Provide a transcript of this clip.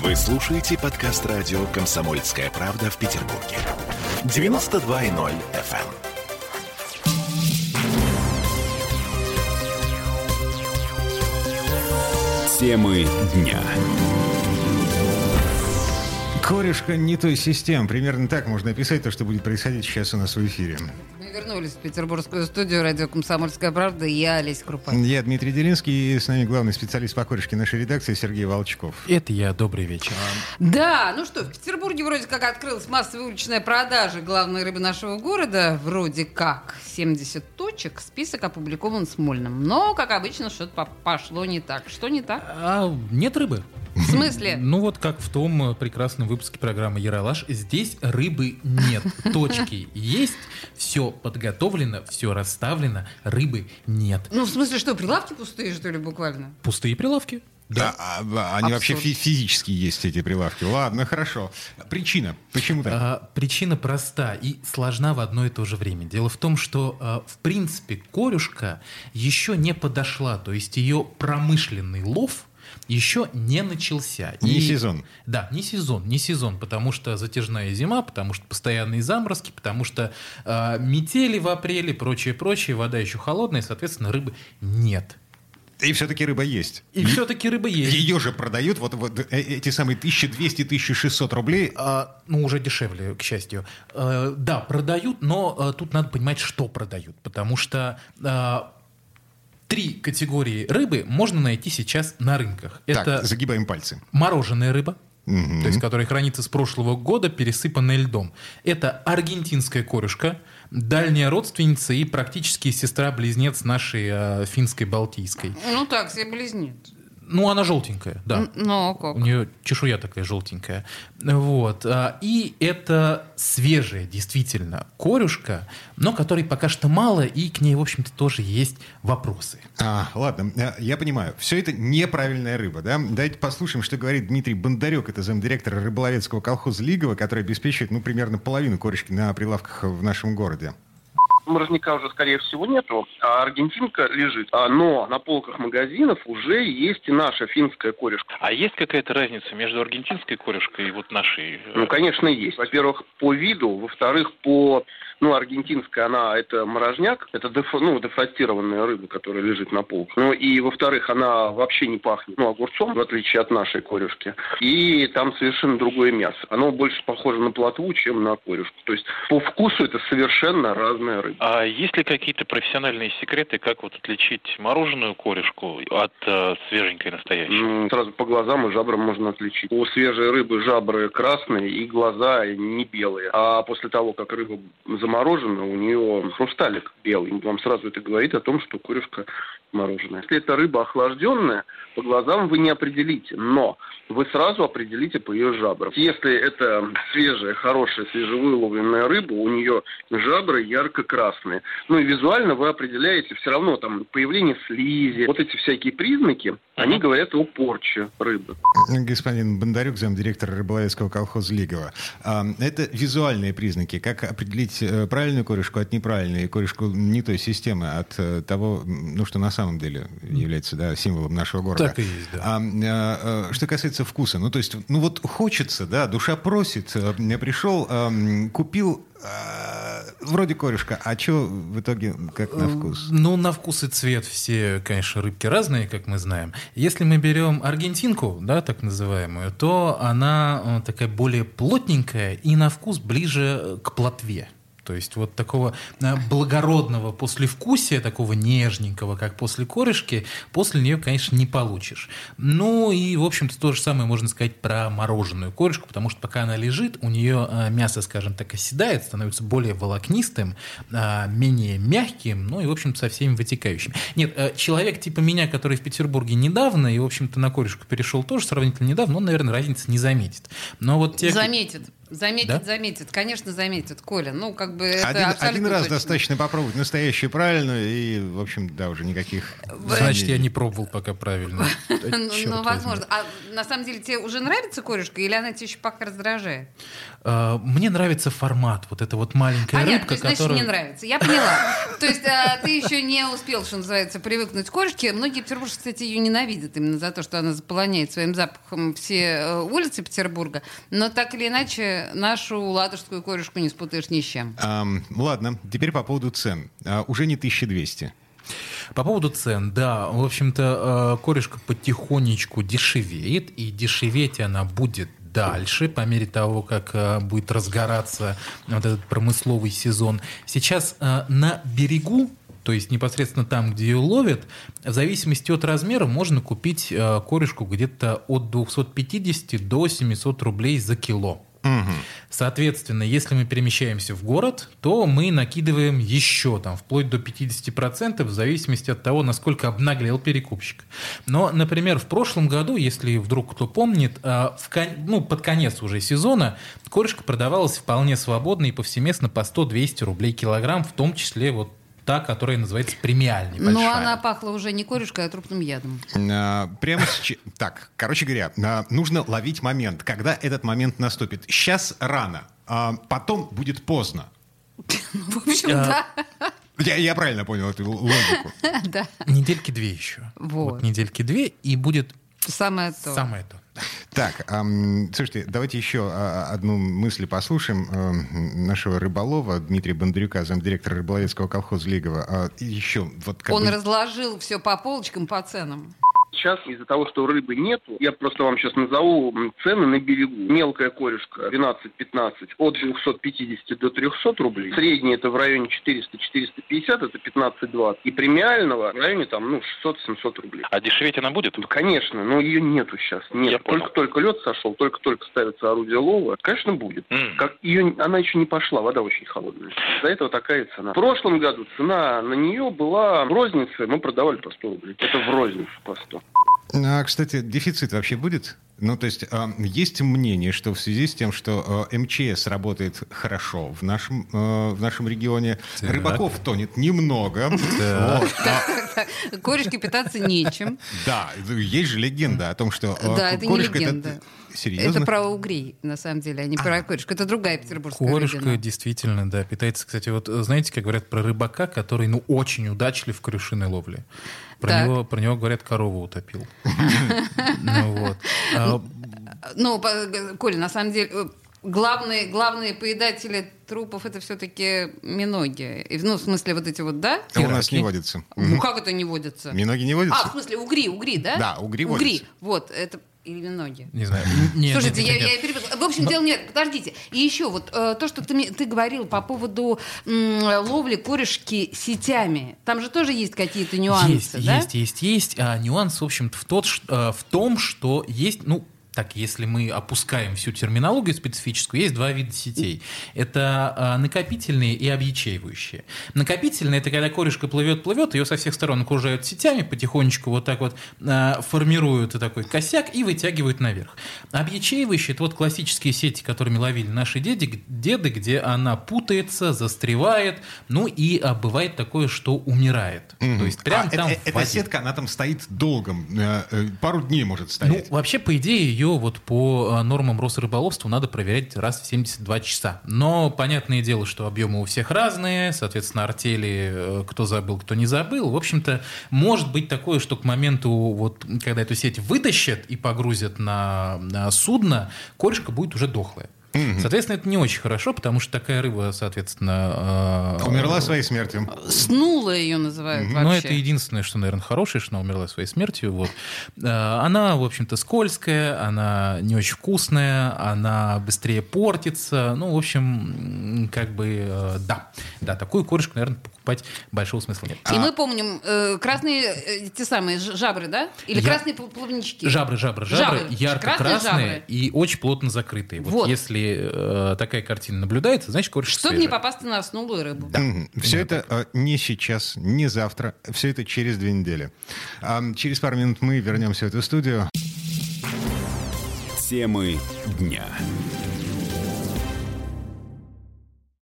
Вы слушаете подкаст радио «Комсомольская правда» в Петербурге. 92.0 FM. Темы дня. Корешка не той системы. Примерно так можно описать то, что будет происходить сейчас у нас в эфире. Вернулись в петербургскую студию радио «Комсомольская правда». и Я Олеся Крупанин. Я Дмитрий Делинский, и с нами главный специалист по корешке нашей редакции Сергей Волчков. Это я. Добрый вечер. Да, ну что, в Петербурге вроде как открылась массовая уличная продажа главной рыбы нашего города. Вроде как 70 точек. Список опубликован Смольным. Но, как обычно, что-то пошло не так. Что не так? А нет рыбы. В смысле? Ну вот как в том э, прекрасном выпуске программы «Яралаш». Здесь рыбы нет. Точки есть, все подготовлено, все расставлено, рыбы нет. Ну, в смысле, что, прилавки пустые, что ли, буквально? Пустые прилавки. Да, а, а, они вообще фи- физически есть, эти прилавки. Ладно, хорошо. Причина. Почему так? А, причина проста и сложна в одно и то же время. Дело в том, что, а, в принципе, корюшка еще не подошла. То есть ее промышленный лов еще не начался. Не сезон. Да, не сезон, не сезон, потому что затяжная зима, потому что постоянные заморозки, потому что э, метели в апреле, прочее, прочее, вода еще холодная, соответственно, рыбы нет. И все-таки рыба есть. И все-таки рыба есть. Ее же продают вот, вот э, эти самые 1200-1600 рублей. А, ну, уже дешевле, к счастью. А, да, продают, но а, тут надо понимать, что продают. Потому что а, три категории рыбы можно найти сейчас на рынках. Так, Это загибаем пальцы. Мороженая рыба. Угу. То есть, которая хранится с прошлого года, пересыпанная льдом. Это аргентинская корюшка, дальняя родственница и практически сестра-близнец нашей э, финской балтийской. Ну так, все близнец. Ну, она желтенькая, да. Ну, а как? У нее чешуя такая желтенькая. Вот. А, и это свежая, действительно, корюшка, но которой пока что мало, и к ней, в общем-то, тоже есть вопросы. А, ладно, э, я понимаю. Все это неправильная рыба, да? Давайте послушаем, что говорит Дмитрий Бондарек, это замдиректора рыболовецкого колхоза Лигова, который обеспечивает, ну, примерно половину корюшки на прилавках в нашем городе морозняка уже, скорее всего, нету, а аргентинка лежит. А, но на полках магазинов уже есть и наша финская корешка. А есть какая-то разница между аргентинской корешкой и вот нашей? Ну, конечно, есть. Во-первых, по виду, во-вторых, по ну, аргентинская, она это морожняк, это деф, ну, дефростированная рыба, которая лежит на полке. Ну, и, во-вторых, она вообще не пахнет, ну, огурцом, в отличие от нашей корюшки. И там совершенно другое мясо. Оно больше похоже на плотву, чем на корюшку. То есть по вкусу это совершенно разная рыба. А есть ли какие-то профессиональные секреты, как вот отличить мороженую корешку от э, свеженькой настоящей? Ну, сразу по глазам и жабрам можно отличить. У свежей рыбы жабры красные и глаза не белые. А после того, как рыба заморожена, мороженое, у нее хрусталик белый. Вам сразу это говорит о том, что курюшка мороженое. Если это рыба охлажденная, по глазам вы не определите, но вы сразу определите по ее жабрам. Если это свежая, хорошая, свежевыловленная рыба, у нее жабры ярко-красные. Ну и визуально вы определяете все равно там появление слизи, вот эти всякие признаки, они говорят о порче рыбы. Господин Бондарюк, замдиректора рыболовецкого колхоза Лигова. Это визуальные признаки. Как определить э, правильную корешку от неправильной, корешку не той системы, а от э, того, ну, что на самом деле является да, символом нашего города. Так и есть, да. А, а, а, что касается вкуса, ну, то есть, ну, вот хочется, да, душа просит. Я пришел, а, купил вроде корешка, а что в итоге как на вкус? Ну, на вкус и цвет все, конечно, рыбки разные, как мы знаем. Если мы берем аргентинку, да, так называемую, то она такая более плотненькая и на вкус ближе к плотве. То есть вот такого э, благородного послевкусия, такого нежненького, как после корешки, после нее, конечно, не получишь. Ну и, в общем-то, то же самое можно сказать про мороженую корешку, потому что пока она лежит, у нее э, мясо, скажем так, оседает, становится более волокнистым, э, менее мягким, ну и, в общем-то, со всеми вытекающими. Нет, человек типа меня, который в Петербурге недавно и, в общем-то, на корешку перешел тоже сравнительно недавно, он, наверное, разницы не заметит. Но вот тех... Заметит. Заметит, Да? заметит, конечно, заметит, Коля. Ну, как бы это Один, один раз точно. достаточно попробовать настоящую правильную, и, в общем, да, уже никаких... Значит, я не пробовал пока правильно. Ну, ну, возможно. А на самом деле тебе уже нравится корешка, или она тебе еще пока раздражает? А, Мне нравится формат. Вот эта вот маленькая рыбка, есть, значит, которая... не нравится. Я поняла. То есть а, ты еще не успел, что называется, привыкнуть к корешке. Многие петербуржцы, кстати, ее ненавидят именно за то, что она заполоняет своим запахом все э, улицы Петербурга. Но так или иначе, нашу ладожскую корешку не спутаешь ни с чем. Ам, ладно, теперь по поводу цен. А, уже не 1200. По поводу цен, да, в общем-то, э, корешка потихонечку дешевеет, и дешеветь она будет дальше, по мере того, как э, будет разгораться вот этот промысловый сезон. Сейчас э, на берегу, то есть непосредственно там, где ее ловят, в зависимости от размера можно купить корешку где-то от 250 до 700 рублей за кило. Соответственно, если мы перемещаемся в город, то мы накидываем еще там вплоть до 50% в зависимости от того, насколько обнаглел перекупщик. Но, например, в прошлом году, если вдруг кто помнит, а, в кон- ну, под конец уже сезона корешка продавалась вполне свободно и повсеместно по 100-200 рублей килограмм, в том числе вот та, которая называется премиальной. Но большая. она пахла уже не корешкой, а трупным ядом. А, Прямо сейчас... Так, короче говоря, а, нужно ловить момент, когда этот момент наступит. Сейчас рано, а потом будет поздно. В общем, А, да. Я, я правильно понял эту логику. Да. Недельки две еще. Вот. недельки две, и будет Самое то. самое то. Так, ам, слушайте, давайте еще а, одну мысль послушаем ам, нашего рыболова Дмитрия Бондарюка, замдиректора рыболовецкого колхоза Лигова. А, и еще вот как Он бы- разложил все по полочкам, по ценам. Сейчас из-за того, что рыбы нету, я просто вам сейчас назову цены на берегу. Мелкая корешка 12-15 от 250 до 300 рублей. Средняя это в районе 400-450, это 15-20. И премиального в районе там, ну, 600-700 рублей. А дешеветь она будет? Ну, конечно, но ее нету сейчас. Нет, только-только лед сошел, только-только ставится орудие лова. Конечно, будет. М. Как ее, она еще не пошла, вода очень холодная. Из-за этого такая цена. В прошлом году цена на нее была в рознице, мы продавали по 100 рублей. Это в розницу по 100. А, кстати, дефицит вообще будет? Ну, то есть а, есть мнение, что в связи с тем, что а, МЧС работает хорошо в нашем, а, в нашем регионе, Так. рыбаков тонет немного. Вот. А, Корешке питаться нечем. Да, есть же легенда о том, что а, Да, это не легенда. Серьезно? Это про угрей, на самом деле, а не про корешку. Это другая петербургская Корешка рыбина. действительно, да, питается, кстати, вот знаете, как говорят про рыбака, который, ну, очень удачлив в крюшиной ловле. Про Так. него, про него говорят, корову утопил. Ну вот. А, Ну, Коля, на самом деле, главные, главные поедатели трупов это все-таки миноги. Ну, в смысле, вот эти вот, да? А у нас не водится. Ну, как это не водится? Миноги не А, в водятся? смысле, угри, угри, да? Да, угри Угри, водятся. вот, это... Или миноги. Не знаю. Нет, Слушайте, нет, я, нет, я нет. перепутала. В общем, дело нет. Подождите. И еще вот э, то, что ты, мне- ты говорил по поводу м, ловли корешки сетями. Там же тоже есть какие-то нюансы, Есть, да? есть, есть, есть. А нюанс, в общем-то, в, тот, э, в том, что есть, ну, так, если мы опускаем всю терминологию специфическую, есть два вида сетей. Это а, накопительные и объячеивающие. Накопительные – это когда корешка плывет-плывет, ее со всех сторон окружают сетями, потихонечку вот так вот а, формируют такой косяк и вытягивают наверх. Объячеивающие – это вот классические сети, которыми ловили наши деды, деды, где она путается, застревает, ну и а, бывает такое, что умирает. То есть прям А, там э- э- Эта сетка, она там стоит долгом. э, Пару дней может Ну, стоять. вообще, по идее, ее вот по э, нормам Росрыболовства надо проверять раз в 72 часа. Но понятное дело, что объемы у всех разные, соответственно, артели, э, кто забыл, кто не забыл. В общем-то, может быть такое, что к моменту, вот, когда эту сеть вытащат и погрузят на, на судно, корешка будет уже дохлая. Соответственно, это не очень хорошо, потому что такая рыба, соответственно... э, Умерла своей смертью. Снула ее называют ну, вообще. это единственное, что, наверное, хорошее, что она умерла своей смертью. Вот. Э, Она, в общем-то, скользкая, она не очень вкусная, она быстрее портится. Ну, в общем, как бы, э, да. Да, такую корешку, наверное, покупать большого смысла нет. И мы помним э, красные, э, те самые жабры, да? Или Я- красные пл- плавнички? Жабры, жабры, жабры, Жабры. ярко-красные жабры. и очень плотно закрытые. Вот, Вот. если э, такая картина наблюдается, значит, корешка Чтобы не свежая. попасть на снулую рыбу. Все это э, не сейчас, не завтра, все это через две недели. А, Через пару минут мы вернемся в эту студию. Темы дня.